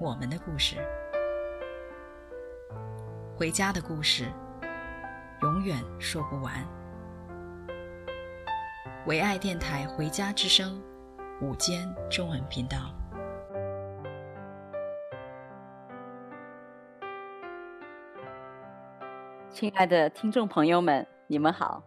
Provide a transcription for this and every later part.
我们的故事，回家的故事，永远说不完。唯爱电台《回家之声》午间中文频道，亲爱的听众朋友们，你们好，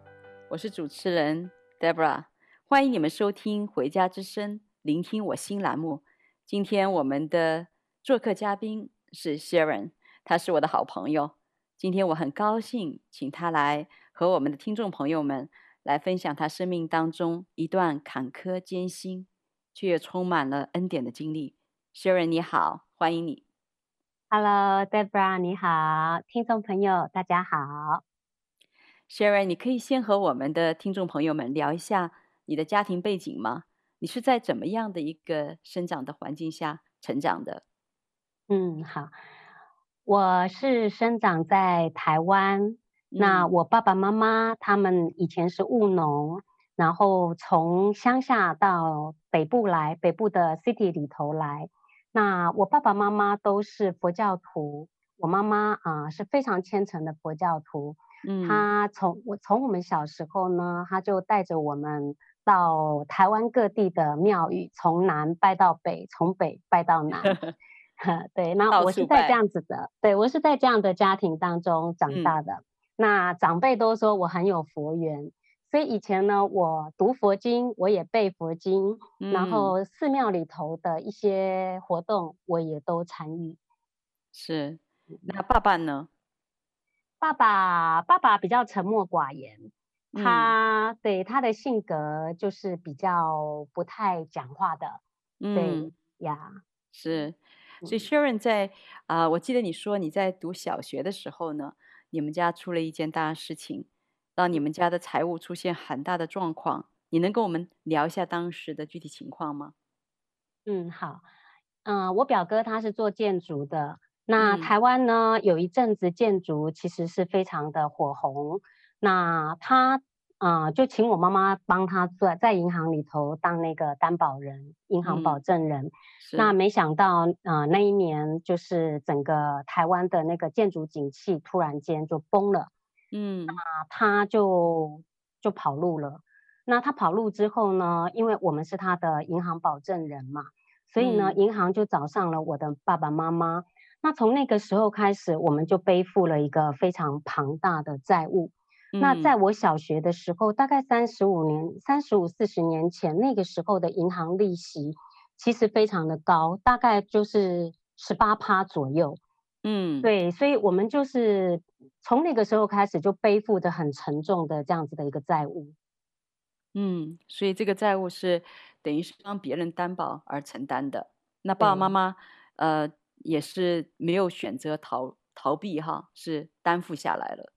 我是主持人 Debra，欢迎你们收听《回家之声》，聆听我新栏目。今天我们的做客嘉宾是 Sharon，他是我的好朋友。今天我很高兴请他来和我们的听众朋友们来分享他生命当中一段坎坷艰辛，却也充满了恩典的经历。Sharon 你好，欢迎你。Hello，Debra 你好，听众朋友大家好。Sharon，你可以先和我们的听众朋友们聊一下你的家庭背景吗？你是在怎么样的一个生长的环境下成长的？嗯，好，我是生长在台湾。嗯、那我爸爸妈妈他们以前是务农，然后从乡下到北部来，北部的 city 里头来。那我爸爸妈妈都是佛教徒，我妈妈啊、呃、是非常虔诚的佛教徒。嗯，他从我从我们小时候呢，他就带着我们到台湾各地的庙宇，从南拜到北，从北拜到南。对，那我是在这样子的，对，我是在这样的家庭当中长大的。嗯、那长辈都说我很有佛缘，所以以前呢，我读佛经，我也背佛经，嗯、然后寺庙里头的一些活动，我也都参与。是，那爸爸呢？爸爸，爸爸比较沉默寡言，他、嗯、对他的性格就是比较不太讲话的。嗯、对呀，是。所以 Sharon 在啊、呃，我记得你说你在读小学的时候呢，你们家出了一件大事情，让你们家的财务出现很大的状况。你能跟我们聊一下当时的具体情况吗？嗯，好，嗯、呃，我表哥他是做建筑的，那台湾呢、嗯、有一阵子建筑其实是非常的火红，那他。啊、呃，就请我妈妈帮他在在银行里头当那个担保人，银行保证人。嗯、那没想到，啊、呃，那一年就是整个台湾的那个建筑景气突然间就崩了。嗯，那他就就跑路了。那他跑路之后呢，因为我们是他的银行保证人嘛，所以呢，嗯、银行就找上了我的爸爸妈妈。那从那个时候开始，我们就背负了一个非常庞大的债务。那在我小学的时候，大概三十五年、三十五四十年前，那个时候的银行利息其实非常的高，大概就是十八趴左右。嗯，对，所以我们就是从那个时候开始就背负着很沉重的这样子的一个债务。嗯，所以这个债务是等于是帮别人担保而承担的。那爸爸妈妈呃也是没有选择逃逃避哈，是担负下来了。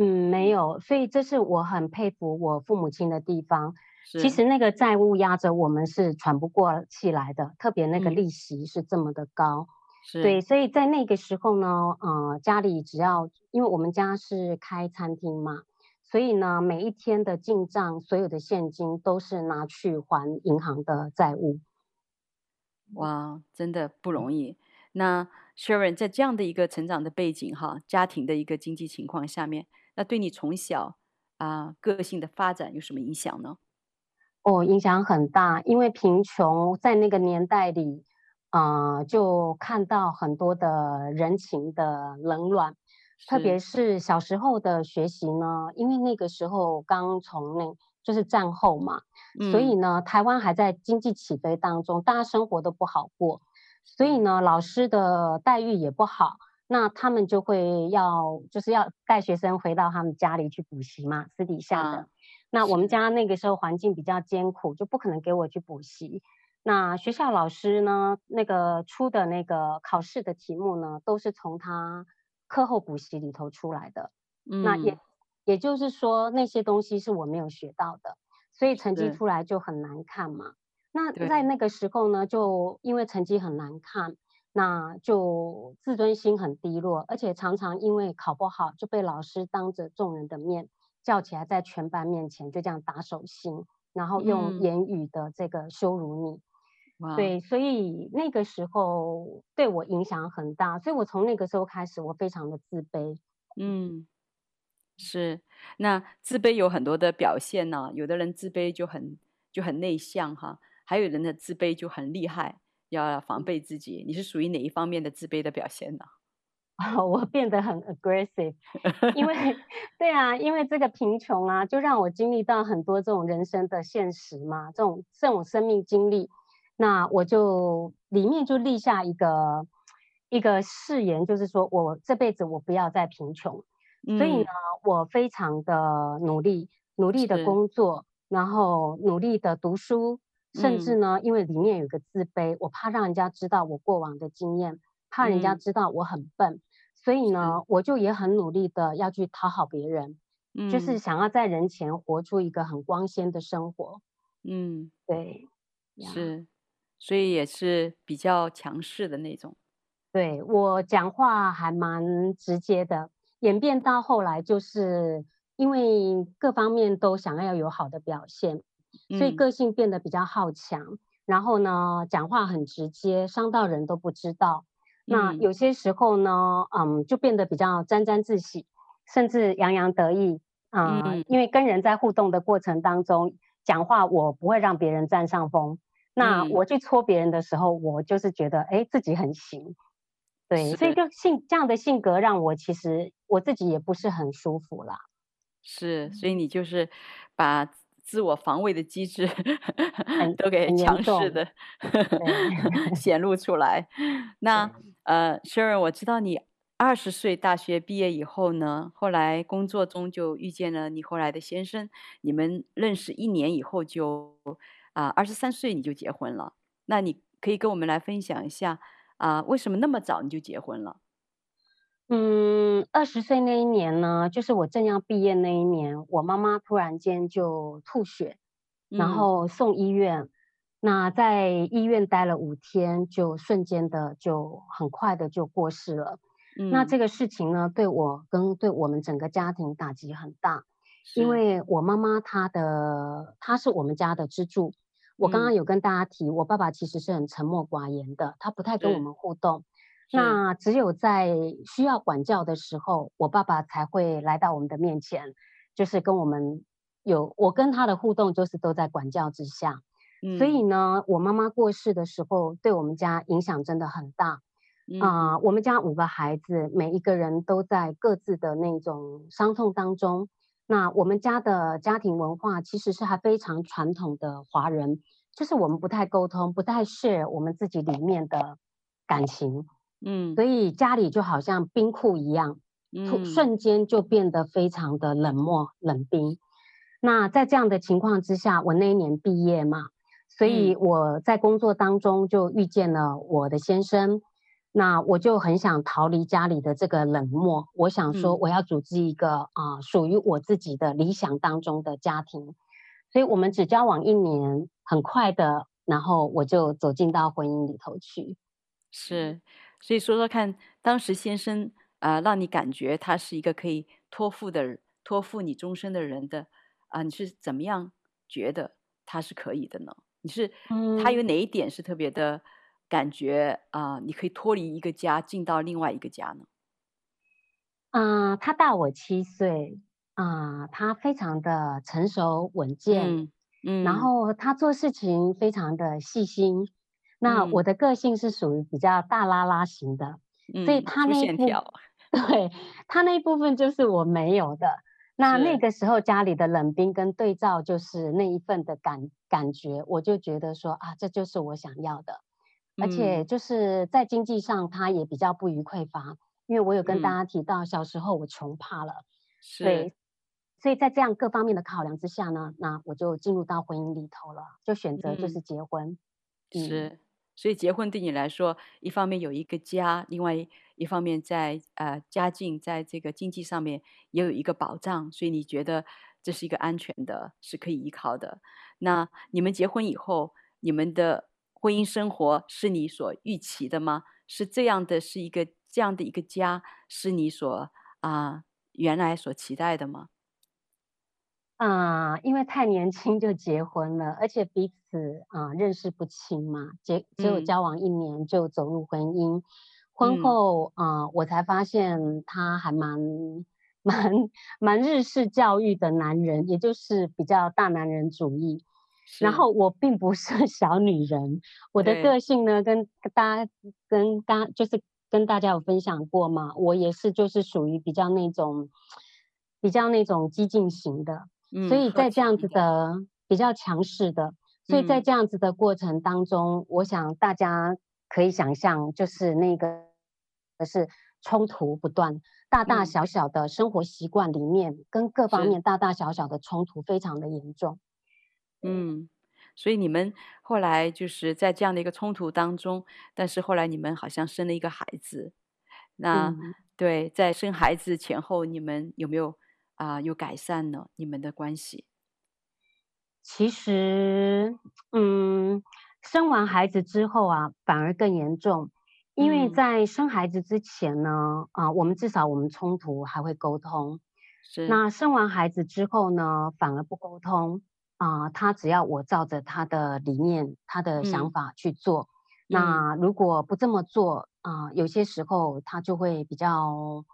嗯，没有，所以这是我很佩服我父母亲的地方。其实那个债务压着我们是喘不过气来的，特别那个利息是这么的高。嗯、对，所以在那个时候呢，呃，家里只要因为我们家是开餐厅嘛，所以呢，每一天的进账，所有的现金都是拿去还银行的债务。哇，真的不容易。那 Sharon 在这样的一个成长的背景哈，家庭的一个经济情况下面。那对你从小啊、呃、个性的发展有什么影响呢？哦，影响很大，因为贫穷在那个年代里，啊、呃，就看到很多的人情的冷暖，特别是小时候的学习呢，因为那个时候刚从那就是战后嘛，嗯、所以呢，台湾还在经济起飞当中，大家生活都不好过，所以呢，老师的待遇也不好。那他们就会要，就是要带学生回到他们家里去补习嘛，私底下的。啊、那我们家那个时候环境比较艰苦，就不可能给我去补习。那学校老师呢，那个出的那个考试的题目呢，都是从他课后补习里头出来的。嗯，那也也就是说，那些东西是我没有学到的，所以成绩出来就很难看嘛。那在那个时候呢，就因为成绩很难看，那就自尊心很低落，而且常常因为考不好就被老师当着众人的面叫起来，在全班面前就这样打手心，然后用言语的这个羞辱你。嗯、对，所以那个时候对我影响很大，所以我从那个时候开始，我非常的自卑。嗯，是。那自卑有很多的表现呢、啊，有的人自卑就很就很内向哈。还有人的自卑就很厉害，要防备自己。你是属于哪一方面的自卑的表现呢？哦，我变得很 aggressive，因为对啊，因为这个贫穷啊，就让我经历到很多这种人生的现实嘛，这种这种生命经历，那我就里面就立下一个一个誓言，就是说我这辈子我不要再贫穷。嗯。所以呢，我非常的努力，努力的工作，然后努力的读书。甚至呢，因为里面有个自卑，我怕让人家知道我过往的经验，怕人家知道我很笨，嗯、所以呢，我就也很努力的要去讨好别人，嗯，就是想要在人前活出一个很光鲜的生活。嗯，对，是，所以也是比较强势的那种。对，我讲话还蛮直接的，演变到后来就是因为各方面都想要有好的表现。所以个性变得比较好强，嗯，然后呢，讲话很直接，伤到人都不知道。嗯。那有些时候呢，嗯，就变得比较沾沾自喜，甚至洋洋得意。呃、嗯，因为跟人在互动的过程当中，讲话我不会让别人占上风。那我去戳别人的时候，我就是觉得，哎，自己很行。对，所以就性这样的性格，让我其实我自己也不是很舒服啦。是，所以你就是把。自我防卫的机制都给强势的 显露出来。那呃，Sharon，我知道你二十岁大学毕业以后呢，后来工作中就遇见了你后来的先生，你们认识一年以后就啊，二十三岁你就结婚了。那你可以跟我们来分享一下啊，为什么那么早你就结婚了？嗯，二十岁那一年呢，就是我正要毕业那一年，我妈妈突然间就吐血，然后送医院。嗯、那在医院待了五天，就瞬间的就很快的就过世了。嗯、那这个事情呢，对我跟对我们整个家庭打击很大，因为我妈妈她的她是我们家的支柱。我刚刚有跟大家提，嗯、我爸爸其实是很沉默寡言的，他不太跟我们互动。那只有在需要管教的时候，我爸爸才会来到我们的面前，就是跟我们有我跟他的互动，就是都在管教之下。嗯，所以呢，我妈妈过世的时候，对我们家影响真的很大。啊，呃，我们家五个孩子，每一个人都在各自的那种伤痛当中。那我们家的家庭文化其实是还非常传统的华人，就是我们不太沟通，不太 share 我们自己里面的感情。嗯，所以家里就好像冰库一样，嗯，瞬间就变得非常的冷漠冷冰。那在这样的情况之下，我那一年毕业嘛，所以我在工作当中就遇见了我的先生。那我就很想逃离家里的这个冷漠，我想说我要组织一个啊、呃、属于我自己的理想当中的家庭。所以我们只交往一年，很快的，然后我就走进到婚姻里头去。是。所以说说看，当时先生啊、呃，让你感觉他是一个可以托付的、托付你终身的人的啊、呃，你是怎么样觉得他是可以的呢？你是他有哪一点是特别的感觉啊、呃？你可以脱离一个家，进到另外一个家呢？啊、呃，他大我七岁啊、呃，他非常的成熟稳健，嗯，嗯，然后他做事情非常的细心。那我的个性是属于比较大拉拉型的，嗯、所以他那一部分，对，他那一部分就是我没有的。那那个时候家里的冷冰跟对照，就是那一份的感感觉，我就觉得说啊，这就是我想要的。而且就是在经济上，他也比较不虞匮乏，因为我有跟大家提到，小时候我穷怕了，是、嗯，所以在这样各方面的考量之下呢，那我就进入到婚姻里头了，就选择就是结婚。是，所以结婚对你来说，一方面有一个家，另外一方面在呃家境在这个经济上面也有一个保障，所以你觉得这是一个安全的，是可以依靠的。那你们结婚以后，你们的婚姻生活是你所预期的吗？是这样的，是一个这样的一个家，是你所啊、原来所期待的吗？啊、呃，因为太年轻就结婚了，而且彼此啊、呃、认识不清嘛，结只有交往一年就走入婚姻，嗯、婚后啊、呃、我才发现他还蛮蛮蛮日式教育的男人，也就是比较大男人主义。然后我并不是 小女人，我的个性呢，跟大家跟刚就是跟大家有分享过嘛，我也是就是属于比较那种比较那种激进型的。所以在这样子的比较强势的，所以在这样子的过程当中，我想大家可以想象，就是那个是冲突不断，大大小小的生活习惯里面，跟各方面大大小小的冲突非常的严重。嗯，所以你们后来就是在这样的一个冲突当中，但是后来你们好像生了一个孩子，那对，在生孩子前后，你们有没有？啊、呃，有改善了你们的关系。其实，嗯，生完孩子之后啊，反而更严重，因为在生孩子之前呢，啊、嗯呃，我们至少我们冲突还会沟通。是。那生完孩子之后呢，反而不沟通啊、呃，他只要我照着他的理念、他的想法去做。嗯、那如果不这么做啊、呃，有些时候他就会比较。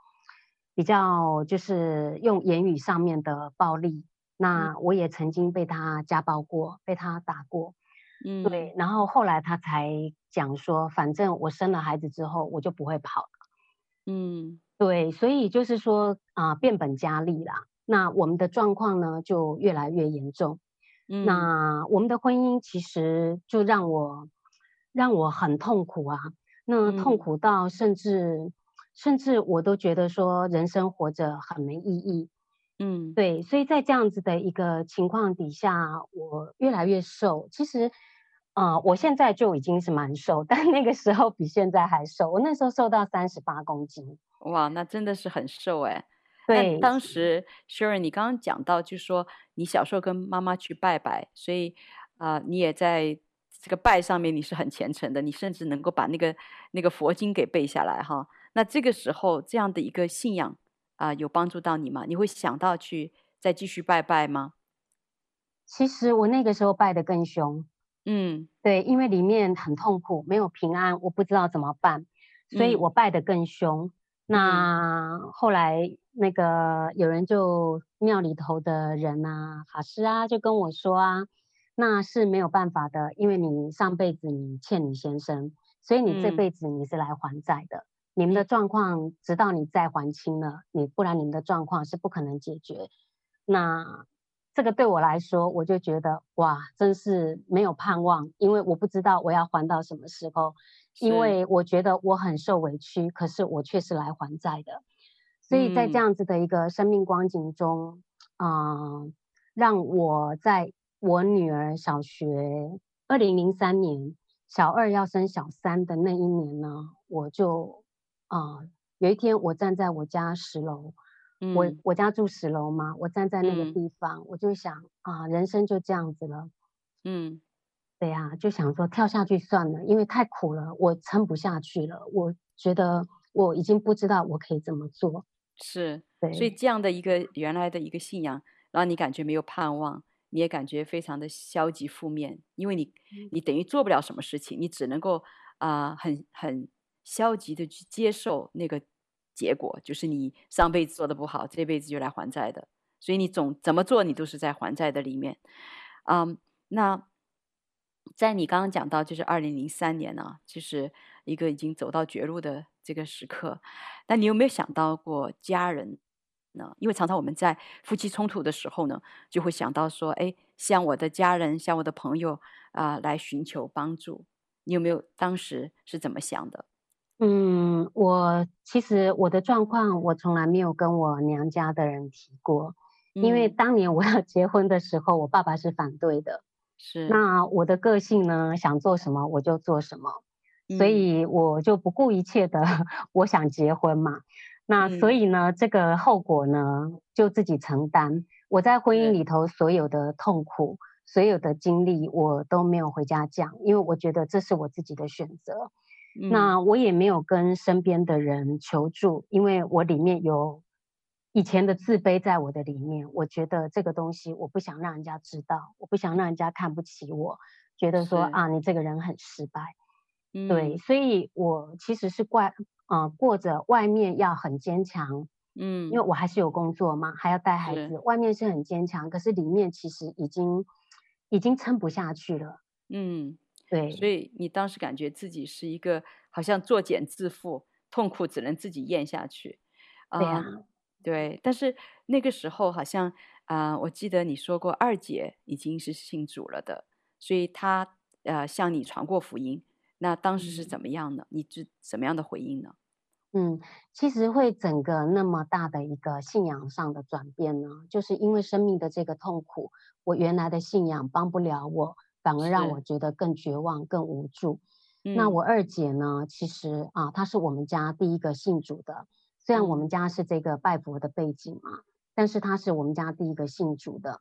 比较就是用言语上面的暴力，那我也曾经被他家暴过，被他打过，嗯，对，然后后来他才讲说，反正我生了孩子之后，我就不会跑了，嗯，对，所以就是说啊、呃，变本加厉啦，那我们的状况呢就越来越严重，嗯，那我们的婚姻其实就让我让我很痛苦啊，那痛苦到甚至。甚至我都觉得说人生活着很没意义，嗯，对，所以在这样子的一个情况底下，我越来越瘦。其实，啊、呃，我现在就已经是蛮瘦，但那个时候比现在还瘦。我那时候瘦到三十八公斤，哇，那真的是很瘦哎。对，当时 Sharon，你刚刚讲到，就是说你小时候跟妈妈去拜拜，所以啊、呃，你也在这个拜上面你是很虔诚的，你甚至能够把那个那个佛经给背下来哈。那这个时候，这样的一个信仰啊、呃，有帮助到你吗？你会想到去再继续拜拜吗？其实我那个时候拜的更凶，嗯，对，因为里面很痛苦，没有平安，我不知道怎么办，所以我拜的更凶。嗯、那后来那个有人就庙里头的人啊，法师啊，就跟我说啊，那是没有办法的，因为你上辈子你欠你先生，所以你这辈子你是来还债的。嗯你们的状况，直到你再还清了，你不然你们的状况是不可能解决。那这个对我来说，我就觉得哇，真是没有盼望，因为我不知道我要还到什么时候，因为我觉得我很受委屈，可是我却是来还债的。所以在这样子的一个生命光景中，啊、嗯呃，让我在我女儿小学二零零三年小二要升小三的那一年呢，我就。啊、呃，有一天我站在我家十楼，嗯、我我家住十楼嘛，我站在那个地方，嗯、我就想啊，人生就这样子了，嗯，对呀、啊，就想说跳下去算了，因为太苦了，我撑不下去了，我觉得我已经不知道我可以怎么做，是，对，所以这样的一个原来的一个信仰，让你感觉没有盼望，你也感觉非常的消极负面，因为你你等于做不了什么事情，你只能够啊、呃，很很。消极的去接受那个结果，就是你上辈子做的不好，这辈子就来还债的。所以你总怎么做，你都是在还债的里面。嗯，那在你刚刚讲到，就是二零零三年呢、啊，就是一个已经走到绝路的这个时刻。那你有没有想到过家人呢？因为常常我们在夫妻冲突的时候呢，就会想到说，哎，向我的家人，向我的朋友啊、来寻求帮助。你有没有当时是怎么想的？嗯，我其实我的状况，我从来没有跟我娘家的人提过，因为当年我要结婚的时候，我爸爸是反对的。是。那我的个性呢，想做什么我就做什么，嗯、所以我就不顾一切的，我想结婚嘛。那所以呢，嗯、这个后果呢，就自己承担。我在婚姻里头所有的痛苦、所有的经历，我都没有回家讲，因为我觉得这是我自己的选择。嗯、那我也没有跟身边的人求助，因为我里面有以前的自卑在我的里面。我觉得这个东西我不想让人家知道，我不想让人家看不起我，觉得说啊，你这个人很失败。嗯、对，所以我其实是怪。啊、呃，过着外面要很坚强，嗯，因为我还是有工作嘛，还要带孩子，外面是很坚强，可是里面其实已经已经撑不下去了，嗯，对，所以你当时感觉自己是一个好像作茧自缚，痛苦只能自己咽下去，呃、对呀、啊，对，但是那个时候好像啊、呃，我记得你说过二姐已经是信主了的，所以她呃向你传过福音。那当时是怎么样呢？你是怎么样的回应呢？嗯，其实会整个那么大的一个信仰上的转变呢，就是因为生命的这个痛苦，我原来的信仰帮不了我，反而让我觉得更绝望、更无助。嗯、那我二姐呢，其实啊，她是我们家第一个信主的，虽然我们家是这个拜佛的背景嘛，但是她是我们家第一个信主的。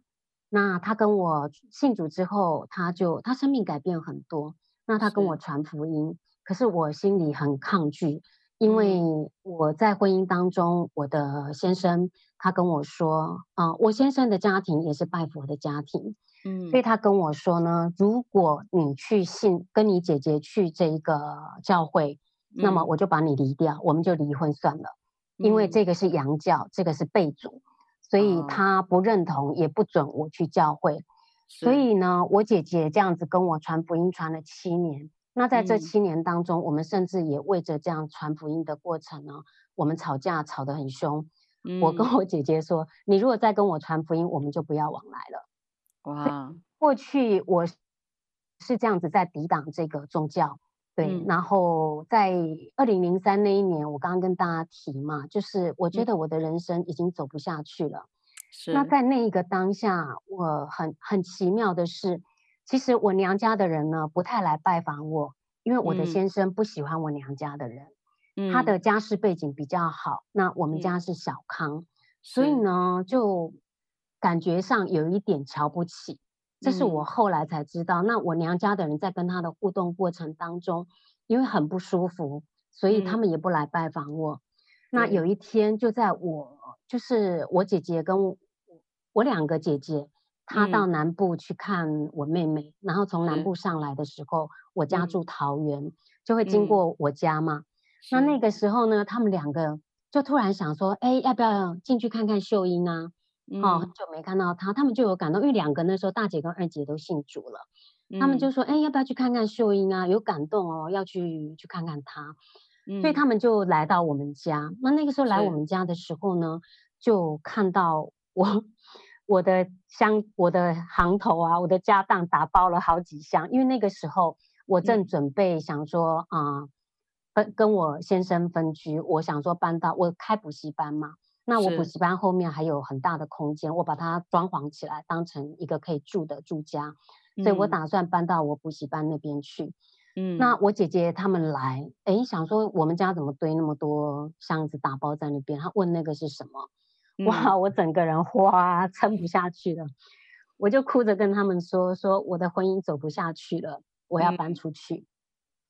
那她跟我信主之后，她就她生命改变很多。那她跟我传福音，可是我心里很抗拒，因为我在婚姻当中，我的先生他跟我说，啊、呃，我先生的家庭也是拜佛的家庭，嗯，所以他跟我说呢，如果你去信，跟你姐姐去这一个教会，嗯、那么我就把你离掉，我们就离婚算了，嗯、因为这个是洋教，这个是背祖，所以他不认同，哦、也不准我去教会。所以呢，我姐姐这样子跟我传福音传了七年。那在这七年当中，嗯、我们甚至也为着这样传福音的过程呢，我们吵架吵得很凶。嗯、我跟我姐姐说：“你如果再跟我传福音，我们就不要往来了。”哇！过去我是这样子在抵挡这个宗教，对。嗯、然后在二零零三那一年，我刚刚跟大家提嘛，就是我觉得我的人生已经走不下去了。是那在那一个当下，我很很奇妙的是，其实我娘家的人呢不太来拜访我，因为我的先生不喜欢我娘家的人，嗯、他的家世背景比较好，那我们家是小康，嗯、所以呢就感觉上有一点瞧不起，这是我后来才知道。嗯、那我娘家的人在跟他的互动过程当中，因为很不舒服，所以他们也不来拜访我。嗯、那有一天就在我就是我姐姐跟我。我两个姐姐，她到南部去看我妹妹，嗯、然后从南部上来的时候，嗯、我家住桃园，嗯、就会经过我家嘛。嗯、那那个时候呢，他们两个就突然想说：“哎，要不要进去看看秀英啊？”嗯、哦，很久没看到他，他们就有感动，因为两个那时候大姐跟二姐都信主了，嗯、他们就说：“哎，要不要去看看秀英啊？有感动哦，要去去看看她。嗯”所以他们就来到我们家。那那个时候来我们家的时候呢，就看到我。我的箱，我的行头啊，我的家当打包了好几箱，因为那个时候我正准备想说啊，嗯、跟跟我先生分居，我想说搬到我开补习班嘛，那我补习班后面还有很大的空间，我把它装潢起来，当成一个可以住的住家，所以我打算搬到我补习班那边去。嗯，那我姐姐他们来，哎，想说我们家怎么堆那么多箱子打包在那边？他问那个是什么？哇！我整个人哗撑不下去了，我就哭着跟他们说：“说我的婚姻走不下去了，我要搬出去。”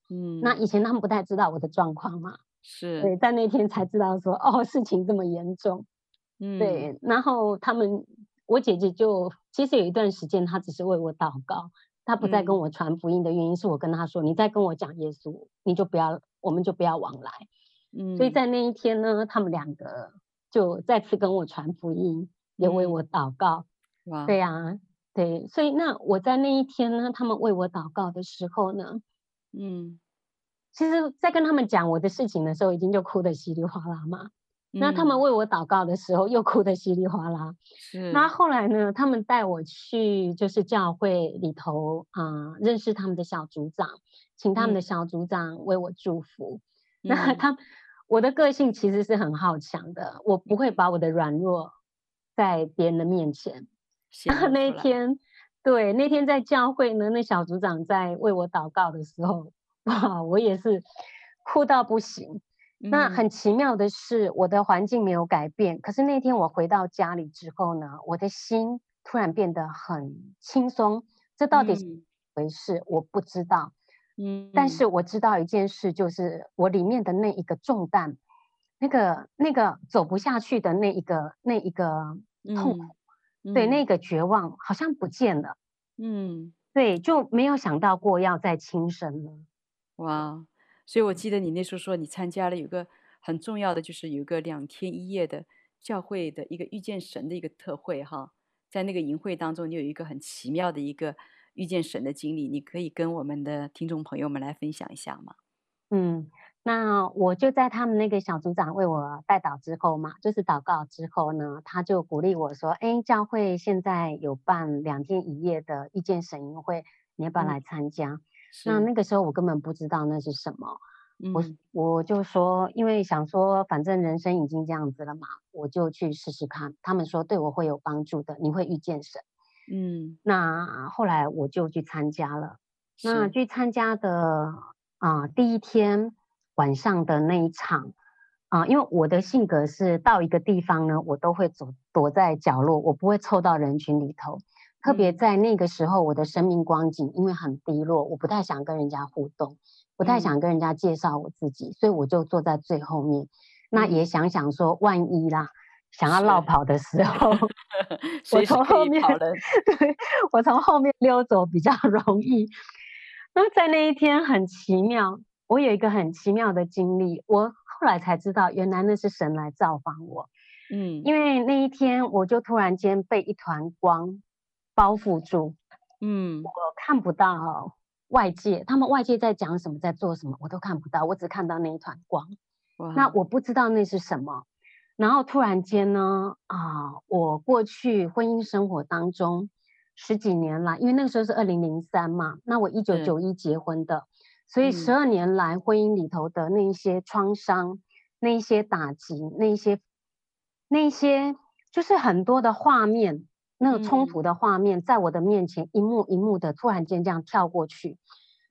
嗯，那以前他们不太知道我的状况嘛，是对，在那天才知道说哦，事情这么严重。嗯，对，然后他们，我姐姐就其实有一段时间，她只是为我祷告，她不再跟我传福音的原因是我跟她说：“你再跟我讲耶稣，你就不要，我们就不要往来。”嗯，所以在那一天呢，他们两个。就再次跟我传福音，也为我祷告。嗯、哇，对呀、啊，对，所以那我在那一天呢，他们为我祷告的时候呢，嗯，其实，在跟他们讲我的事情的时候，已经就哭得稀里哗啦嘛。嗯、那他们为我祷告的时候，又哭得稀里哗啦。是。那后来呢，他们带我去就是教会里头啊、呃，认识他们的小组长，请他们的小组长为我祝福。嗯、那他。我的个性其实是很好强的，我不会把我的软弱在别人的面前。那一天，对，那天在教会呢，那小组长在为我祷告的时候，哇，我也是哭到不行。嗯、那很奇妙的是，我的环境没有改变，可是那天我回到家里之后呢，我的心突然变得很轻松。这到底是怎么回事？嗯、我不知道。嗯，但是我知道一件事，就是我里面的那一个重担，那个那个走不下去的那一个那一个痛苦。嗯对，那个绝望好像不见了，嗯，对，就没有想到过要再轻生了，哇！所以我记得你那时候说你参加了有个很重要的，就是有个两天一夜的教会的一个遇见神的一个特会哈，在那个营会当中，你有一个很奇妙的一个遇见神的经历，你可以跟我们的听众朋友们来分享一下吗？嗯。那我就在他们那个小组长为我代祷之后嘛，就是祷告之后呢，他就鼓励我说：“哎，教会现在有办两天一夜的遇见神营会，你要不要来参加？”嗯、那那个时候我根本不知道那是什么，嗯、我我就说，因为想说反正人生已经这样子了嘛，我就去试试看。他们说对我会有帮助的，你会遇见神。嗯，那后来我就去参加了。那去参加的啊、呃，第一天。晚上的那一场，啊、呃，因为我的性格是到一个地方呢，我都会躲躲在角落，我不会凑到人群里头。特别在那个时候，我的生命光景因为很低落，我不太想跟人家互动，不太想跟人家介绍我自己，嗯、所以我就坐在最后面。那也想想说，万一啦，想要落跑的时候，我从后面，对，我从后面溜走比较容易。那在那一天很奇妙。我有一个很奇妙的经历，我后来才知道，原来那是神来造访我。嗯，因为那一天我就突然间被一团光包覆住。嗯，我看不到外界，他们外界在讲什么，在做什么，我都看不到，我只看到那一团光。那我不知道那是什么。然后突然间呢，啊，我过去婚姻生活当中十几年来，因为那个时候是二零零三嘛，那我一九九一结婚的。所以十二年来，婚姻里头的那一些创伤、嗯、那一些打击、那一些、那一些，就是很多的画面，那个冲突的画面，在我的面前一幕一幕的突然间这样跳过去。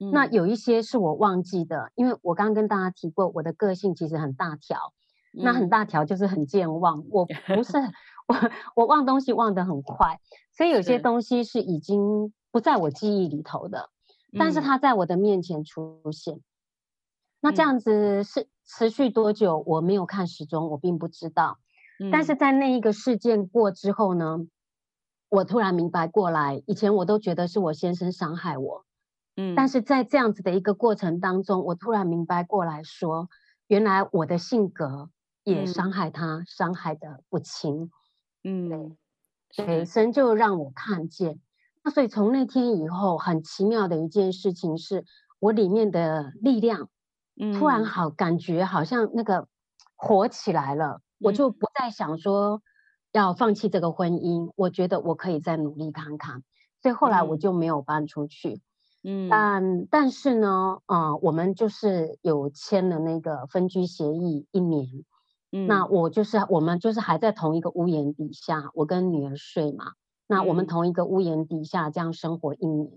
嗯、那有一些是我忘记的，因为我刚刚跟大家提过，我的个性其实很大条，嗯、那很大条就是很健忘，我不是 我我忘东西忘得很快，所以有些东西是已经不在我记忆里头的。但是它在我的面前出现，嗯、那这样子是持续多久？我没有看时钟，我并不知道。嗯、但是在那一个事件过之后呢，我突然明白过来，以前我都觉得是我先生伤害我，嗯，但是在这样子的一个过程当中，我突然明白过来说，原来我的性格也伤害他，嗯、伤害的不轻，嗯，对，所以神就让我看见。那所以从那天以后，很奇妙的一件事情是，我里面的力量，嗯突然好感觉好像那个火起来了，嗯、我就不再想说要放弃这个婚姻，我觉得我可以再努力看看，所以后来我就没有搬出去，嗯，但但是呢，啊、呃，我们就是有签了那个分居协议一年，嗯，那我就是我们就是还在同一个屋檐底下，我跟女儿睡嘛。那我们同一个屋檐底下这样生活一年，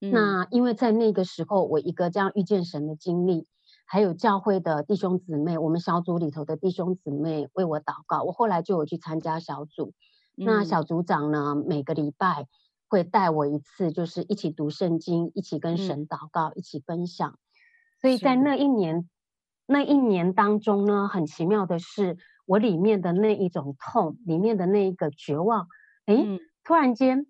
嗯、那因为在那个时候，我一个这样遇见神的经历，还有教会的弟兄姊妹，我们小组里头的弟兄姊妹为我祷告，我后来就有去参加小组。嗯、那小组长呢，每个礼拜会带我一次，就是一起读圣经，一起跟神祷告，嗯、一起分享。所以在那一年，那一年当中呢，很奇妙的是，我里面的那一种痛，里面的那一个绝望，哎。嗯突然间，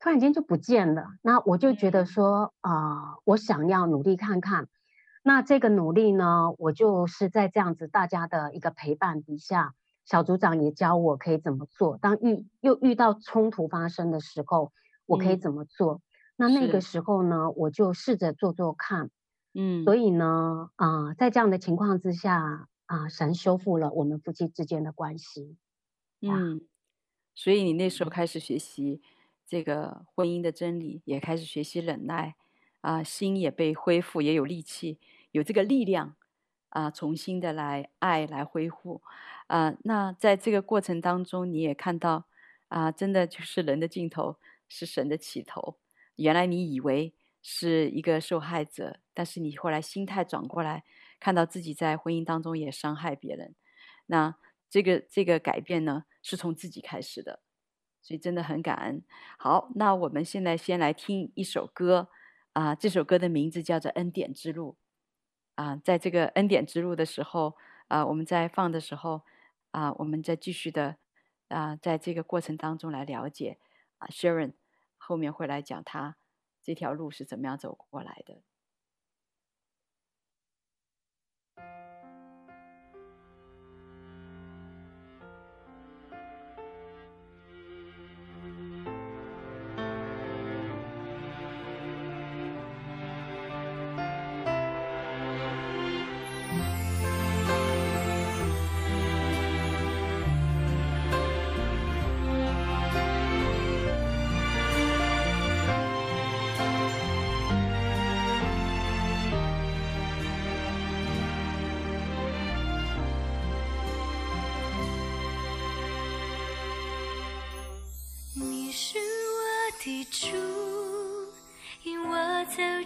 突然间就不见了。那我就觉得说，啊、呃，我想要努力看看。那这个努力呢，我就是在这样子大家的一个陪伴底下，小组长也教我可以怎么做。当遇又遇到冲突发生的时候，我可以怎么做？嗯、那那个时候呢，我就试着做做看。嗯，所以呢，啊、呃，在这样的情况之下，啊、呃，神修复了我们夫妻之间的关系。嗯。所以你那时候开始学习这个婚姻的真理，也开始学习忍耐，啊，心也被恢复，也有力气，有这个力量，啊，重新的来爱，来恢复，啊，那在这个过程当中，你也看到，啊，真的就是人的尽头是神的起头。原来你以为是一个受害者，但是你后来心态转过来，看到自己在婚姻当中也伤害别人。那这个这个改变呢，是从自己开始的，所以真的很感恩。好，那我们现在先来听一首歌啊，这首歌的名字叫做《恩典之路》啊，在这个恩典之路的时候啊，我们在放的时候啊，我们再继续的啊，在这个过程当中来了解啊，Sharon 后面会来讲他这条路是怎么样走过来的。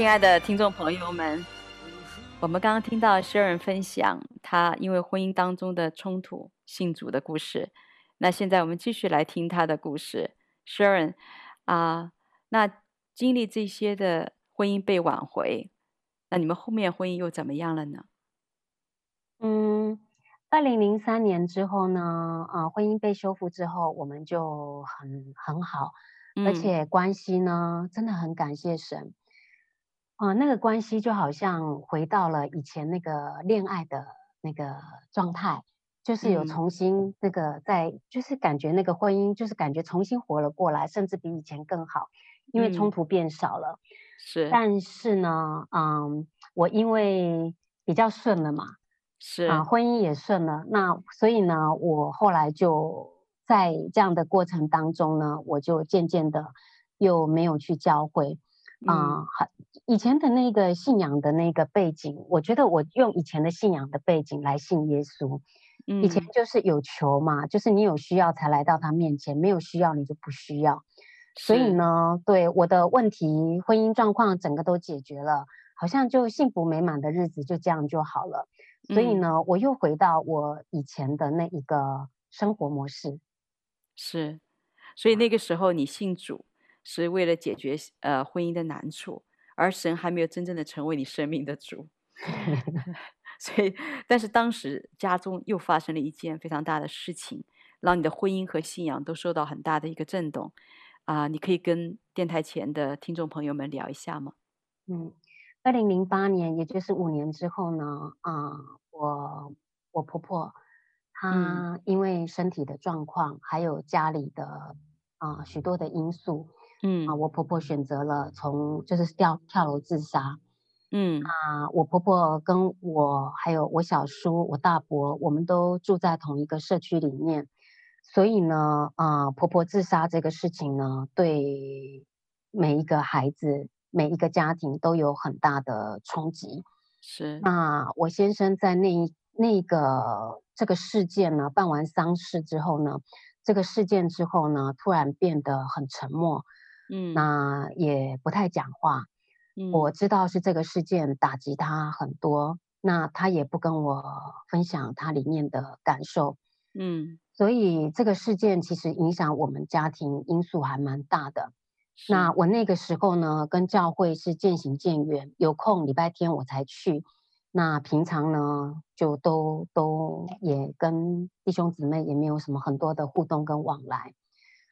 亲爱的听众朋友们，我们刚刚听到 Sharon 分享他因为婚姻当中的冲突信主的故事。那现在我们继续来听他的故事，Sharon 啊，那经历这些的婚姻被挽回，那你们后面婚姻又怎么样了呢？嗯，二零零三年之后呢，啊，婚姻被修复之后，我们就很很好，而且关系呢，真的很感谢神。啊、呃，那个关系就好像回到了以前那个恋爱的那个状态，就是有重新那个在，嗯、就是感觉那个婚姻就是感觉重新活了过来，甚至比以前更好，因为冲突变少了。嗯、是，但是呢，嗯，我因为比较顺了嘛，是啊，婚姻也顺了，那所以呢，我后来就在这样的过程当中呢，我就渐渐的又没有去教会。啊，好、嗯，以前的那个信仰的那个背景，我觉得我用以前的信仰的背景来信耶稣，嗯，以前就是有求嘛，就是你有需要才来到他面前，没有需要你就不需要。所以呢，对我的问题，婚姻状况整个都解决了，好像就幸福美满的日子就这样就好了。所以呢，嗯、我又回到我以前的那一个生活模式。是，所以那个时候你信主。是为了解决呃婚姻的难处，而神还没有真正的成为你生命的主，所以，但是当时家中又发生了一件非常大的事情，让你的婚姻和信仰都受到很大的一个震动，啊、呃，你可以跟电台前的听众朋友们聊一下吗？嗯，二零零八年，也就是五年之后呢，啊、呃，我我婆婆她因为身体的状况，嗯、还有家里的啊、呃、许多的因素。嗯啊，我婆婆选择了从就是跳跳楼自杀。嗯啊，我婆婆跟我还有我小叔、我大伯，我们都住在同一个社区里面，所以呢，啊，婆婆自杀这个事情呢，对每一个孩子、每一个家庭都有很大的冲击。是。那我先生在那一那个这个事件呢，办完丧事之后呢，这个事件之后呢，突然变得很沉默，嗯，那也不太讲话。嗯，我知道是这个事件打击他很多，那他也不跟我分享他里面的感受，嗯，所以这个事件其实影响我们家庭因素还蛮大的。那我那个时候呢，跟教会是渐行渐远，有空礼拜天我才去。那平常呢，就都都也跟弟兄姊妹也没有什么很多的互动跟往来。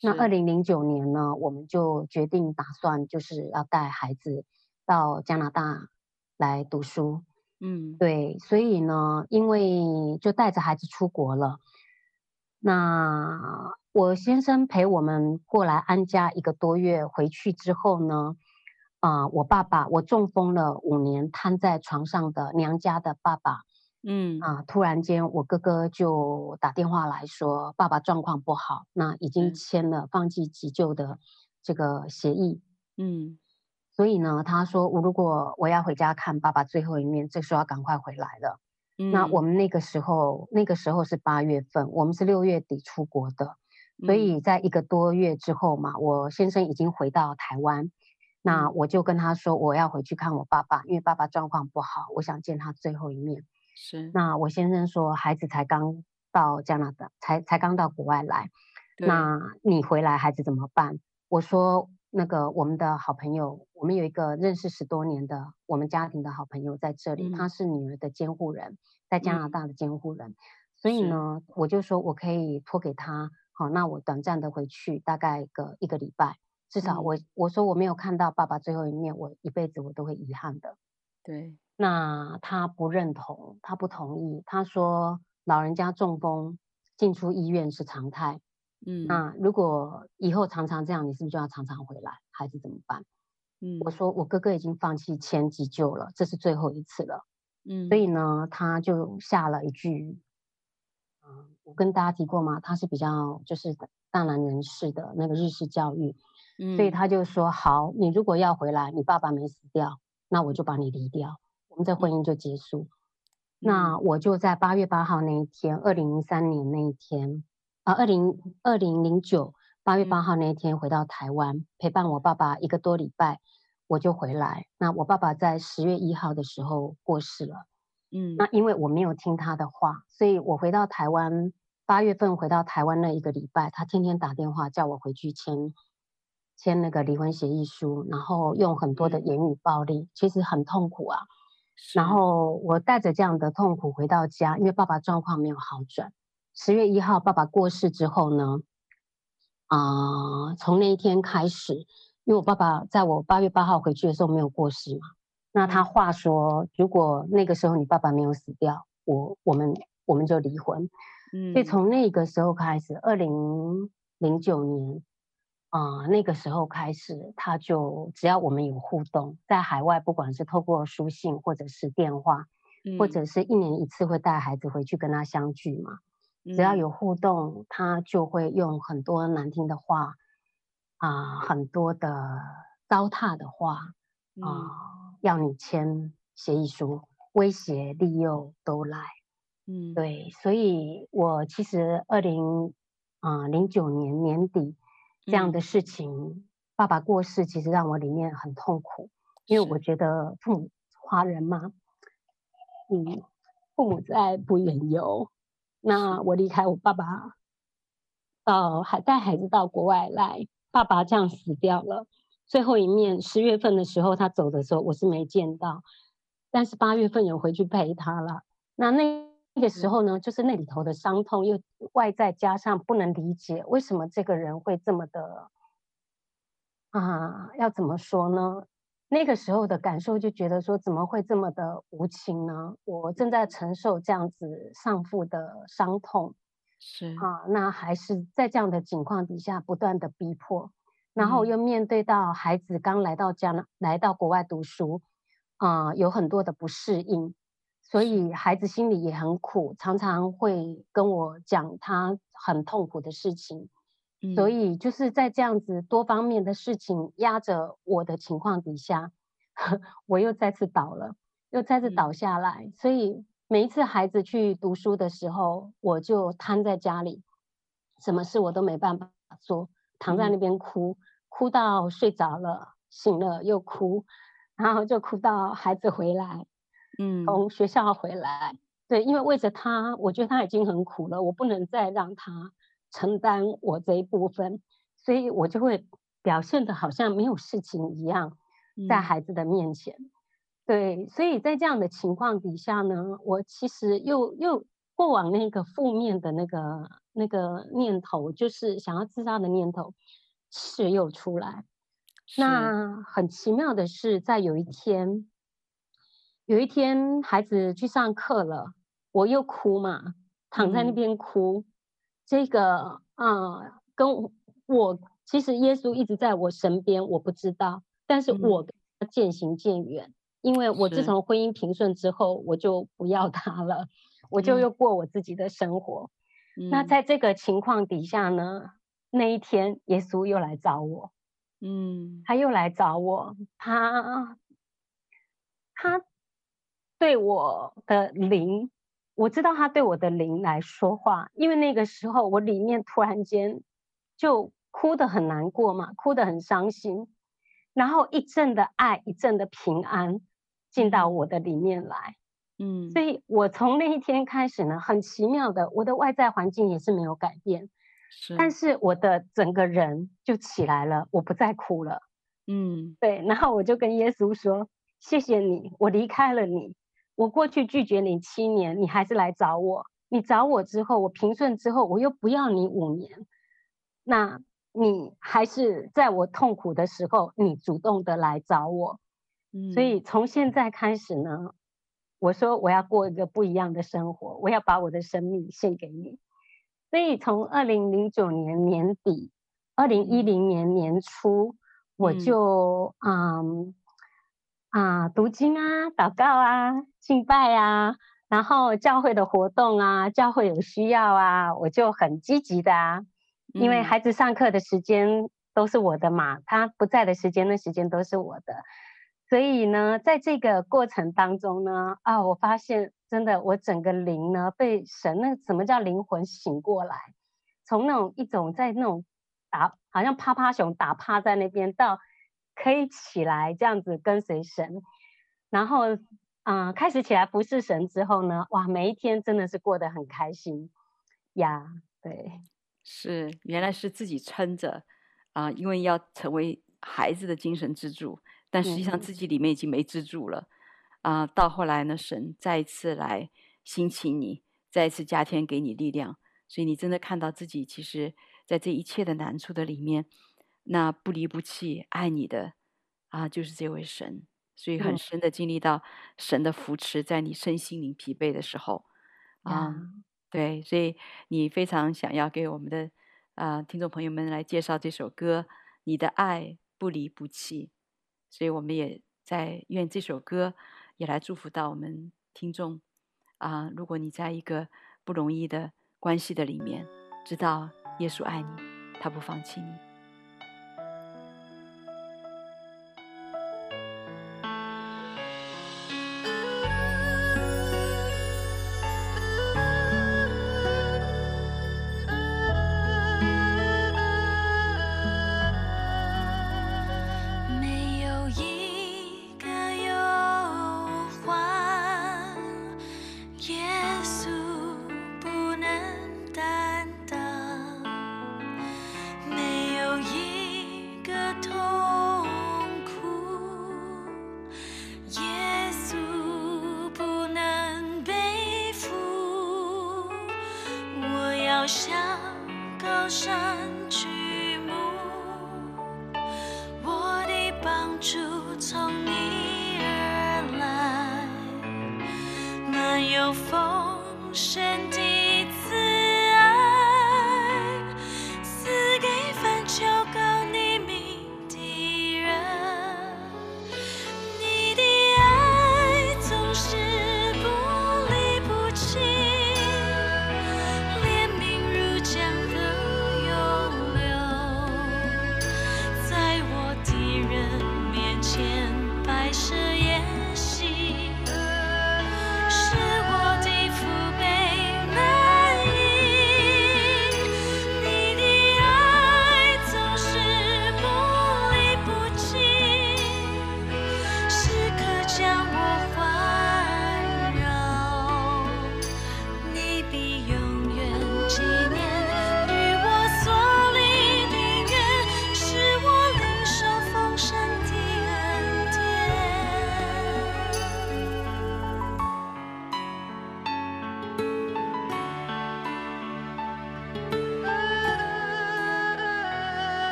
那二零零九年呢，我们就决定打算就是要带孩子到加拿大来读书。嗯，对，所以呢，因为就带着孩子出国了。那我先生陪我们过来安家一个多月，回去之后呢，啊、呃，我爸爸，我中风了五年，瘫在床上的娘家的爸爸，嗯啊、呃，突然间我哥哥就打电话来说，爸爸状况不好，那已经签了放弃急救的这个协议，嗯，所以呢，他说我如果我要回家看爸爸最后一面，这时候要赶快回来了。嗯、那我们那个时候，那个时候是八月份，我们是六月底出国的，所以在一个多月之后嘛，我先生已经回到台湾。那我就跟他说，我要回去看我爸爸，因为爸爸状况不好，我想见他最后一面。是。那我先生说，孩子才刚到加拿大，才才刚到国外来，那你回来孩子怎么办？我说，那个我们的好朋友，我们有一个认识十多年的我们家庭的好朋友在这里，嗯、他是女儿的监护人，在加拿大的监护人，嗯、所以呢，我就说我可以托给他，好，那我短暂的回去，大概个一个礼拜。至少我我说我没有看到爸爸最后一面，我一辈子我都会遗憾的。对，那他不认同，他不同意。他说老人家中风进出医院是常态。嗯，那如果以后常常这样，你是不是就要常常回来？孩子怎么办？嗯，我说我哥哥已经放弃前急救了，这是最后一次了。嗯，所以呢，他就下了一句，嗯，我跟大家提过吗？他是比较就是大男人式的那个日式教育。所以他就说：“好，你如果要回来，你爸爸没死掉，那我就把你离掉，我们这婚姻就结束。”那我就在八月八号那一天，二零零三年那一天，啊，二零二零零九八月八号那一天回到台湾陪伴我爸爸一个多礼拜，我就回来。那我爸爸在十月一号的时候过世了。嗯，那因为我没有听他的话，所以我回到台湾八月份回到台湾那一个礼拜，他天天打电话叫我回去签。签那个离婚协议书，然后用很多的言语暴力，其实很痛苦啊。然后我带着这样的痛苦回到家，因为爸爸状况没有好转。十月一号爸爸过世之后呢，啊、呃，从那一天开始，因为我爸爸在我八月八号回去的时候没有过世嘛，那他话说，如果那个时候你爸爸没有死掉，我我们我们就离婚。嗯，所以从那个时候开始，二零零九年。啊、呃，那个时候开始，他就只要我们有互动，在海外，不管是透过书信或者是电话，嗯、或者是一年一次会带孩子回去跟他相聚嘛，只要有互动，他就会用很多难听的话，啊、呃，很多的糟蹋的话，啊、呃嗯，要你签协议书，威胁利诱都来，嗯，对，所以我其实二零啊零九年年底。这样的事情，嗯，爸爸过世，其实让我里面很痛苦，因为我觉得父母华人嘛，嗯，父母之爱不远游。那我离开我爸爸，到还带孩子到国外来，爸爸这样死掉了。最后一面，十月份的时候他走的时候，我是没见到，但是八月份有回去陪他了。那那。那个时候呢，就是那里头的伤痛，又外在加上不能理解为什么这个人会这么的啊，要怎么说呢？那个时候的感受就觉得说，怎么会这么的无情呢？我正在承受这样子丧父的伤痛，是啊，那还是在这样的情况底下不断的逼迫，然后又面对到孩子刚来到家，来到国外读书，啊，有很多的不适应。所以孩子心里也很苦，常常会跟我讲他很痛苦的事情。嗯。所以就是在这样子多方面的事情压着我的情况底下，我又再次倒了，又再次倒下来。嗯。所以每一次孩子去读书的时候，我就瘫在家里，什么事我都没办法做，躺在那边哭，嗯、哭到睡着了，醒了又哭，然后就哭到孩子回来，嗯，从学校回来，对，因为为着他，我觉得他已经很苦了，我不能再让他承担我这一部分，所以我就会表现的好像没有事情一样，在孩子的面前。嗯对，所以在这样的情况底下呢，我其实又又过往那个负面的那个那个念头，就是想要自杀的念头，是又出来。那很奇妙的是，在有一天，有一天孩子去上课了，我又哭嘛，躺在那边哭。嗯、这个啊、呃，跟我其实耶稣一直在我身边，我不知道，但是我跟他渐行渐远。嗯因为我自从婚姻平顺之后，我就不要他了，我就又过我自己的生活。嗯、那在这个情况底下呢，那一天耶稣又来找我，嗯，他又来找我，他他对我的灵，我知道他对我的灵来说话，因为那个时候我里面突然间就哭得很难过嘛，哭得很伤心，然后一阵的爱，一阵的平安。进到我的里面来，嗯，所以我从那一天开始呢，很奇妙的，我的外在环境也是没有改变，是，但是我的整个人就起来了，我不再哭了，嗯，对，然后我就跟耶稣说：“谢谢你，我离开了你，我过去拒绝你七年，你还是来找我，你找我之后，我平顺之后，我又不要你五年，那你还是在我痛苦的时候，你主动的来找我。”所以从现在开始呢，我说我要过一个不一样的生活，我要把我的生命献给你。所以从二零零九年年底，二零一零年年初，我就嗯啊读经啊、祷告啊、敬拜啊，然后教会的活动啊，教会有需要啊，我就很积极的啊，因为孩子上课的时间都是我的嘛，他不在的时间，那时间都是我的。所以呢，在这个过程当中呢，啊，我发现真的，我整个灵呢被神，那什么叫灵魂醒过来？从那种一种在那种打，好像趴趴熊打趴在那边，到可以起来这样子跟随神，然后嗯、呃，开始起来服侍神之后呢，哇，每一天真的是过得很开心呀。对，是原来是自己撑着啊、呃，因为要成为孩子的精神支柱。但实际上自己里面已经没支柱了，啊、呃，到后来呢，神再一次来兴起你，再一次加添给你力量，所以你真的看到自己，其实，在这一切的难处的里面，那不离不弃爱你的啊，就是这位神，所以很深的经历到神的扶持，在你身心灵疲惫的时候，啊，嗯、对，所以你非常想要给我们的啊听众朋友们来介绍这首歌，你的爱不离不弃。所以我们也在愿这首歌也来祝福到我们听众啊！如果你在一个不容易的关系的里面，知道耶稣爱你，他不放弃你。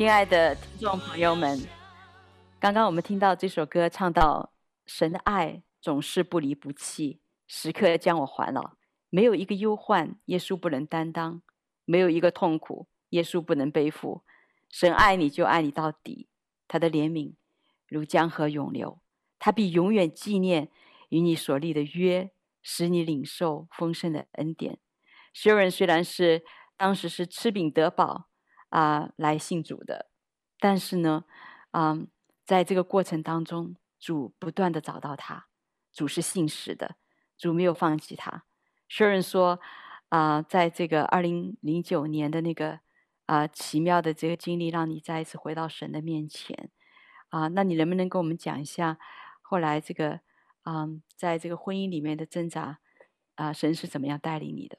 亲爱的听众朋友们，刚刚我们听到这首歌，唱到神的爱总是不离不弃，时刻将我环绕，没有一个忧患，耶稣不能担当；没有一个痛苦，耶稣不能背负。神爱你就爱你到底，他的怜悯如江河永流，他必永远纪念与你所立的约，使你领受丰盛的恩典。Sharon 虽然是当时是吃饼得饱。啊、来信主的，但是呢，嗯，在这个过程当中，主不断的找到他，主是信实的，主没有放弃他。Sharon 说，啊、在这个二零零九年的那个啊、奇妙的这个经历，让你再一次回到神的面前，啊、那你能不能跟我们讲一下后来这个，嗯、在这个婚姻里面的挣扎，啊、神是怎么样带领你的？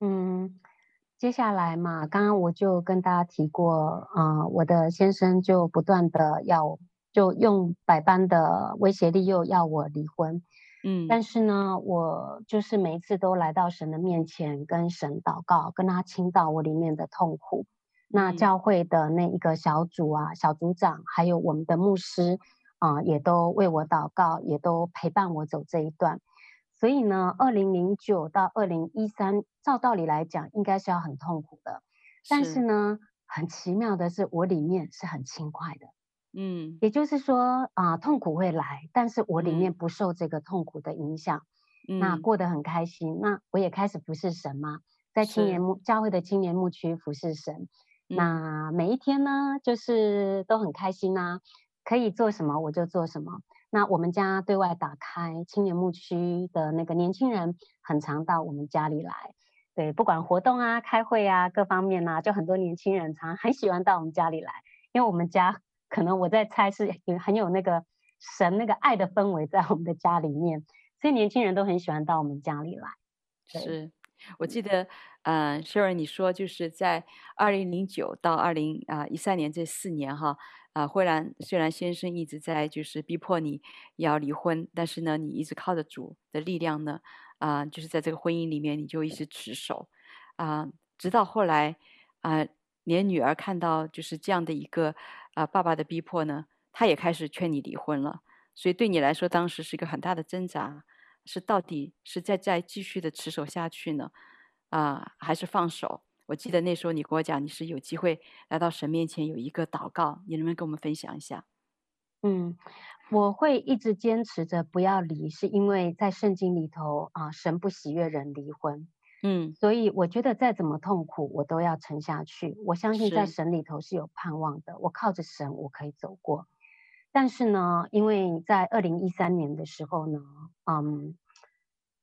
嗯。接下来嘛，刚刚我就跟大家提过，啊、呃，我的先生就不断的要，就用百般的威胁利诱要我离婚，嗯，但是呢，我就是每一次都来到神的面前，跟神祷告，跟他倾倒我里面的痛苦。那教会的那一个小组啊，小组长，还有我们的牧师啊、呃，也都为我祷告，也都陪伴我走这一段。所以呢，二零零九到二零一三，照道理来讲，应该是要很痛苦的。但是呢，很奇妙的是，我里面是很轻快的。嗯，也就是说啊、呃，痛苦会来，但是我里面不受这个痛苦的影响，嗯、那过得很开心。那我也开始服侍神嘛，在青年牧教会的青年牧区服侍神。那每一天呢，就是都很开心呐、啊，可以做什么我就做什么。那我们家对外打开，青年牧区的那个年轻人很常到我们家里来，对，不管活动啊、开会啊、各方面啊，就很多年轻人常 很喜欢到我们家里来，因为我们家可能我在猜是有很有那个神那个爱的氛围在我们的家里面，所以年轻人都很喜欢到我们家里来。是，我记得，呃，Sharon 你说就是在二零零九到二零啊一三年这四年哈。啊，虽然虽然先生一直在就是逼迫你要离婚，但是呢，你一直靠着主的力量呢，啊，就是在这个婚姻里面，你就一直持守，啊，直到后来，啊，连女儿看到就是这样的一个啊爸爸的逼迫呢，她也开始劝你离婚了。所以对你来说，当时是一个很大的挣扎，是到底是再再继续的持守下去呢，啊，还是放手？我记得那时候你跟我讲，你是有机会来到神面前有一个祷告，你能不能跟我们分享一下？嗯，我会一直坚持着不要离，是因为在圣经里头啊，神不喜悦人离婚。嗯，所以我觉得再怎么痛苦，我都要撑下去。我相信在神里头是有盼望的，我靠着神，我可以走过。但是呢，因为在二零一三年的时候呢，嗯，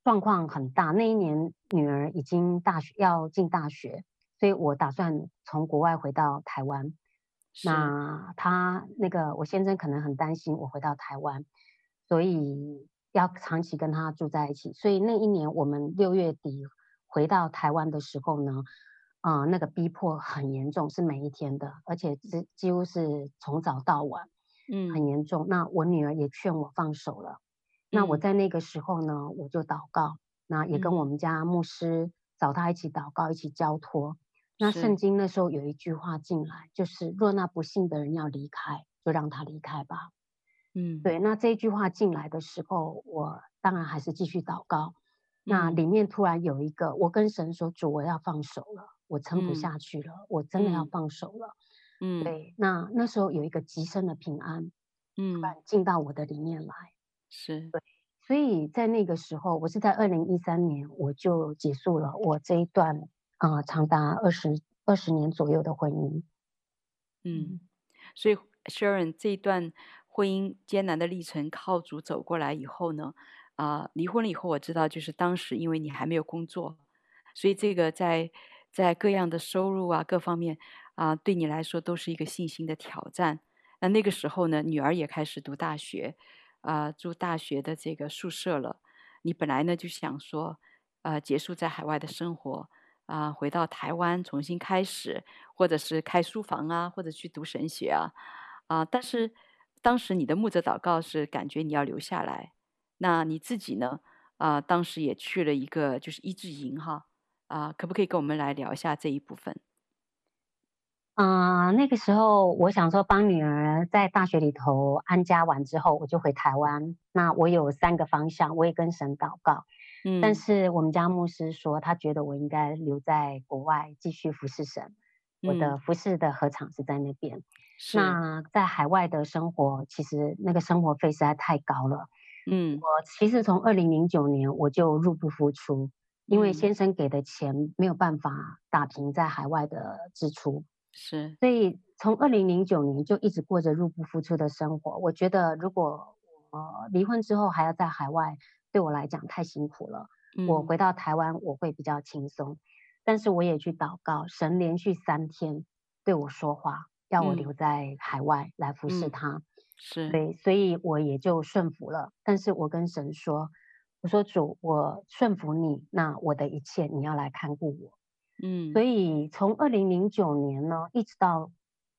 状况很大，那一年女儿已经大学要进大学。所以我打算从国外回到台湾，那他那个我先生可能很担心我回到台湾，所以要长期跟他住在一起。所以那一年我们六月底回到台湾的时候呢，啊、呃，那个逼迫很严重，是每一天的，而且几几乎是从早到晚，嗯，很严重。那我女儿也劝我放手了。那我在那个时候呢，我就祷告，那也跟我们家牧师找他一起祷告，一起交托。那圣经那时候有一句话进来，就是若那不信的人要离开，就让他离开吧。嗯，对。那这一句话进来的时候，我当然还是继续祷告。那里面突然有一个，我跟神说：“主，我要放手了，我撑不下去了，我真的要放手了。”嗯，对。那那时候有一个极深的平安，嗯，突然进到我的里面来。是对。所以在那个时候，我是在二零一三年，我就结束了我这一段。啊、长达二十二十年左右的婚姻，嗯，所以 Sharon 这一段婚姻艰难的历程，靠主走过来以后呢，啊、离婚了以后，我知道就是当时因为你还没有工作，所以这个在在各样的收入啊各方面啊、对你来说都是一个信心的挑战。那那个时候呢，女儿也开始读大学，啊、住大学的这个宿舍了。你本来呢就想说，呃，结束在海外的生活。啊，回到台湾重新开始，或者是开书房啊，或者去读神学啊，啊！但是当时你的牧者祷告是感觉你要留下来，那你自己呢？啊，当时也去了一个就是医治营哈，啊，可不可以跟我们来聊一下这一部分？嗯、呃，那个时候我想说帮女儿在大学里头安家完之后，我就回台湾。那我有三个方向，我也跟神祷告。嗯，但是我们家牧师说，他觉得我应该留在国外继续服侍神。我的服侍的合场是在那边。那在海外的生活，其实那个生活费实在太高了。嗯，我其实从二零零九年我就入不敷出，因为先生给的钱没有办法打平在海外的支出。是。所以从二零零九年就一直过着入不敷出的生活。我觉得如果我离婚之后还要在海外，对我来讲太辛苦了。嗯。我回到台湾我会比较轻松。但是我也去祷告，神连续三天对我说话，要我留在海外来服侍他。嗯、是对，所以我也就顺服了。但是我跟神说，我说主，我顺服你，那我的一切你要来看顾我。嗯，所以从二零零九年呢，一直到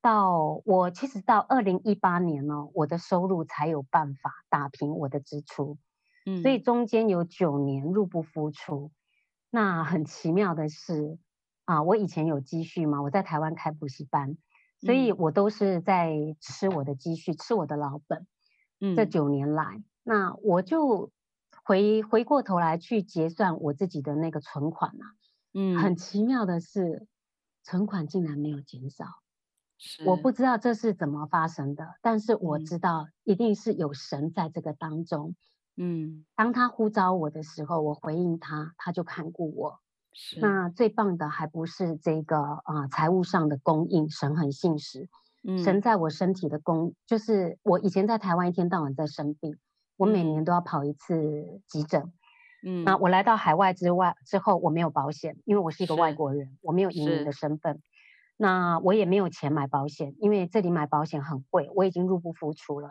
到我其实到二零一八年呢，我的收入才有办法打平我的支出。嗯，所以中间有九年入不敷出。那很奇妙的是，啊，我以前有积蓄嘛，我在台湾开补习班，所以我都是在吃我的积蓄，吃我的老本。嗯，这九年来，那我就回回过头来去结算我自己的那个存款啊，嗯，很奇妙的是，存款竟然没有减少，是，我不知道这是怎么发生的，但是我知道一定是有神在这个当中。嗯，当他呼召我的时候，我回应他，他就看顾我。是。那最棒的还不是这个啊，呃，财务上的供应，神很信实。嗯。神在我身体的供，就是我以前在台湾一天到晚在生病，我每年都要跑一次急诊。嗯。那我来到海外之外之后，我没有保险，因为我是一个外国人，我没有移民的身份。那我也没有钱买保险，因为这里买保险很贵，我已经入不敷出了。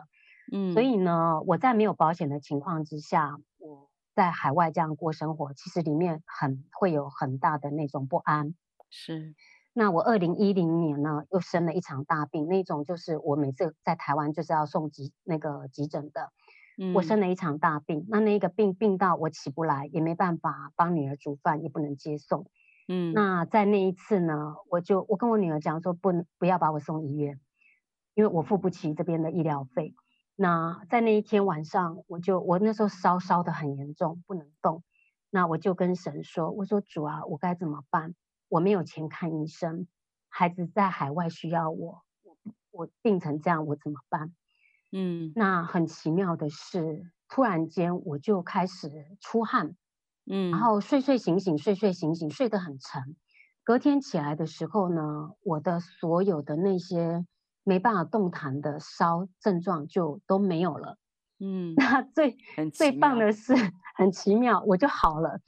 嗯，所以呢，我在没有保险的情况之下，我在海外这样过生活，其实里面很会有很大的那种不安。是，那我二零一零年呢，又生了一场大病，那种就是我每次在台湾就是要送急那个急诊的。嗯，我生了一场大病，那那个病病到我起不来，也没办法帮女儿煮饭，也不能接送。嗯，那在那一次呢，我就我跟我女儿讲说，不不要把我送医院，因为我付不起这边的医疗费。那在那一天晚上，我就我那时候烧烧得很严重，不能动。那我就跟神说：“我说主啊，我该怎么办？我没有钱看医生，孩子在海外需要我，我我病成这样，我怎么办？”嗯，那很奇妙的是，突然间我就开始出汗，嗯，然后睡睡醒醒，睡睡醒醒，睡得很沉。隔天起来的时候呢，我的所有的那些。没办法动弹的烧症状就都没有了，嗯，那最最棒的是 很奇妙，我就好了。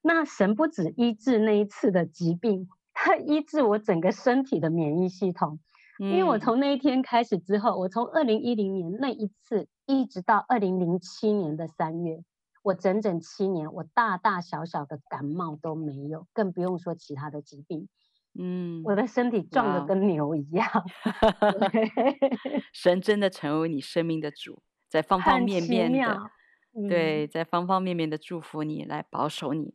那神不止医治那一次的疾病，他医治我整个身体的免疫系统。嗯，因为我从那一天开始之后，我从二零一零年那一次一直到二零零七年的三月，我整整七年，我大大小小的感冒都没有，更不用说其他的疾病。嗯，我的身体壮的跟牛一样。神真的成为你生命的主，在方方面面的，嗯、对，在方方面面的祝福你，来保守你。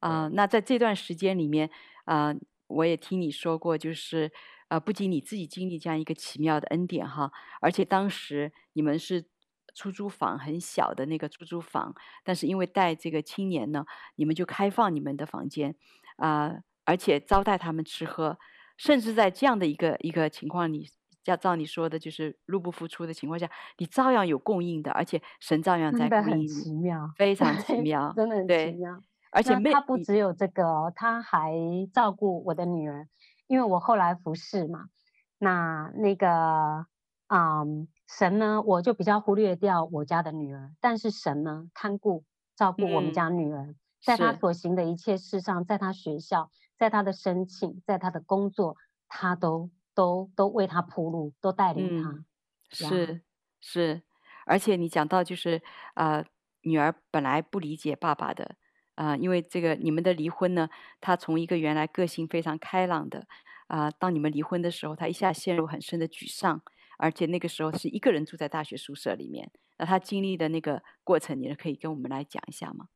啊、呃，那在这段时间里面，啊、呃，我也听你说过，就是啊、呃，不仅你自己经历这样一个奇妙的恩典哈，而且当时你们是出租房很小的那个出租房，但是因为带这个青年呢，你们就开放你们的房间啊。呃而且招待他们吃喝，甚至在这样的一个一个情况，你要照你说的，就是入不敷出的情况下，你照样有供应的，而且神照样在供应你，奇妙，非常 奇妙，真的很奇妙。而且他不只有这个，他还照顾我的女儿，因为我后来服侍嘛，那那个嗯，神呢，我就比较忽略掉我家的女儿，但是神呢，看顾照顾我们家女儿。嗯在他所行的一切事上，在他学校，在他的申请，在他的工作，他都都都为他铺路，都带领他。嗯、是是，而且你讲到就是啊、呃，女儿本来不理解爸爸的啊、呃，因为这个你们的离婚呢，他从一个原来个性非常开朗的啊、呃，当你们离婚的时候，他一下陷入很深的沮丧，而且那个时候是一个人住在大学宿舍里面，那他经历的那个过程，你可以跟我们来讲一下吗？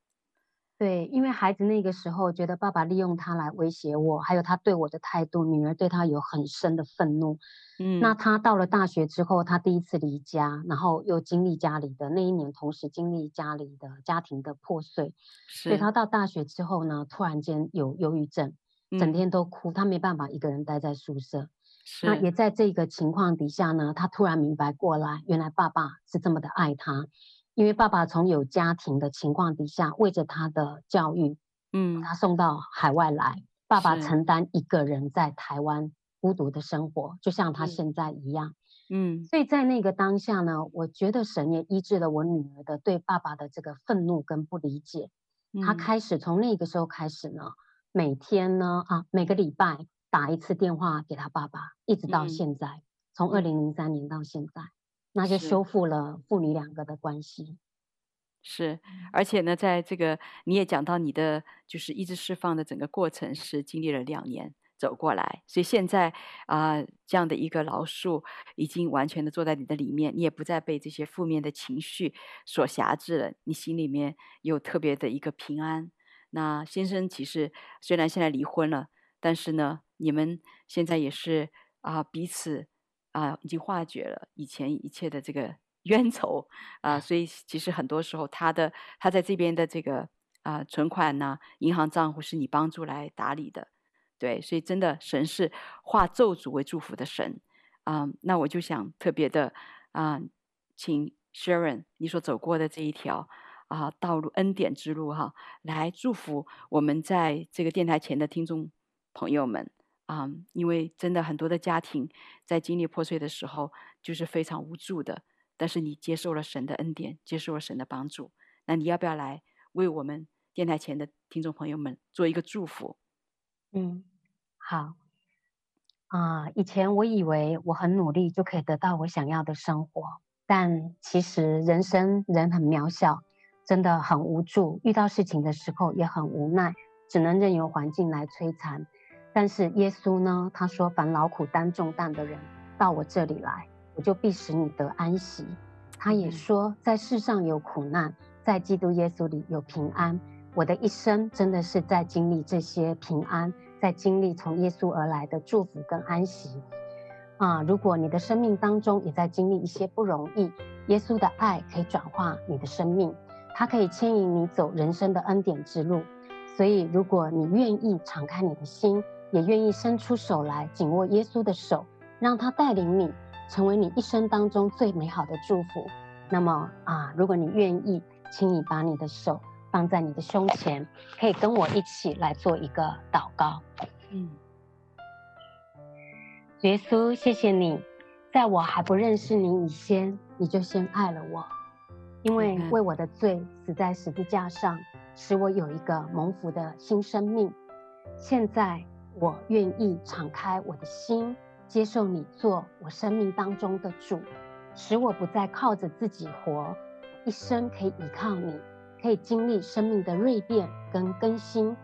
对，因为孩子那个时候觉得爸爸利用他来威胁我，还有他对我的态度，女儿对他有很深的愤怒。嗯，那他到了大学之后，他第一次离家，然后又经历家里的那一年，同时经历家里的家庭的破碎，所以他到大学之后呢，突然间有忧郁症，整天都哭，嗯、他没办法一个人待在宿舍。是那也在这个情况底下呢，他突然明白过来，原来爸爸是这么的爱他。因为爸爸从有家庭的情况底下，为着他的教育，嗯，他送到海外来，爸爸承担一个人在台湾孤独的生活，就像他现在一样，嗯，所以在那个当下呢，我觉得神也医治了我女儿的对爸爸的这个愤怒跟不理解，嗯、他开始从那个时候开始呢，每天呢啊，每个礼拜打一次电话给他爸爸，一直到现在，嗯、从二零零三年到现在。那就修复了父女两个的关系，是，而且呢，在这个你也讲到你的就是意志释放的整个过程是经历了两年走过来，所以现在啊、呃、这样的一个牢树已经完全的坐在你的里面，你也不再被这些负面的情绪所辖制了，你心里面有特别的一个平安。那先生其实虽然现在离婚了，但是呢，你们现在也是啊、呃、彼此。啊，已经化解了以前一切的这个 冤仇啊，所以其实很多时候他的他在这边的这个啊存款呢，银行账户是你帮助来打理的，对，所以真的神是化咒诅为祝福的神啊。那我就想特别的啊，请 Sharon 你所走过的这一条啊道路恩典之路哈，来祝福我们在这个电台前的听众朋友们。啊因为真的很多的家庭在经历破碎的时候，就是非常无助的。但是你接受了神的恩典，接受了神的帮助，那你要不要来为我们电台前的听众朋友们做一个祝福？嗯，好。啊，以前我以为我很努力就可以得到我想要的生活，但其实人生人很渺小，真的很无助，遇到事情的时候也很无奈，只能任由环境来摧残。但是耶稣呢？他说：“凡劳苦担重担的人，到我这里来，我就必使你得安息。”他也说：“在世上有苦难，在基督耶稣里有平安。”我的一生真的是在经历这些平安，在经历从耶稣而来的祝福跟安息。啊，如果你的生命当中也在经历一些不容易，耶稣的爱可以转化你的生命，它可以牵引你走人生的恩典之路。所以，如果你愿意敞开你的心，也愿意伸出手来紧握耶稣的手，让他带领你成为你一生当中最美好的祝福。那么啊，如果你愿意，请你把你的手放在你的胸前，可以跟我一起来做一个祷告。嗯，耶稣，谢谢你，在我还不认识你以前，你就先爱了我，因为为我的罪死在十字架上，使我有一个蒙福的新生命。现在。我愿意敞开我的心，接受你做我生命当中的主，使我不再靠着自己活，一生可以依靠你，可以经历生命的蜕变跟更新。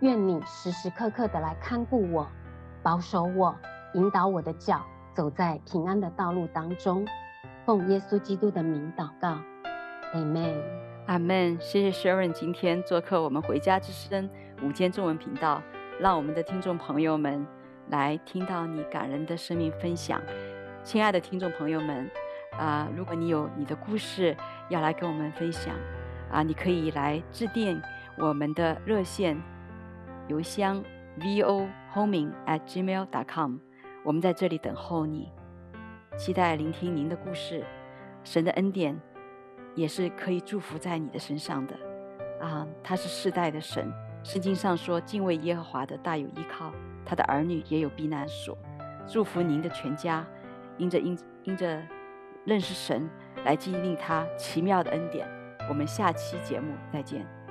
愿你时时刻刻的来看顾我，保守我，引导我的脚走在平安的道路当中。奉耶稣基督的名祷告，阿门，阿门。谢谢 Sharon 今天做客我们回家之声午间中文频道。让我们的听众朋友们来听到你感人的生命分享，亲爱的听众朋友们，啊、如果你有你的故事要来跟我们分享，啊、你可以来致电我们的热线邮箱 vo homing at gmail dot com，我们在这里等候你，期待聆听您的故事。神的恩典也是可以祝福在你的身上的，啊，他是世代的神。圣经上说：“敬畏耶和华的大有依靠，他的儿女也有避难所。”祝福您的全家，因着因因着认识神，来经历他奇妙的恩典。我们下期节目再见。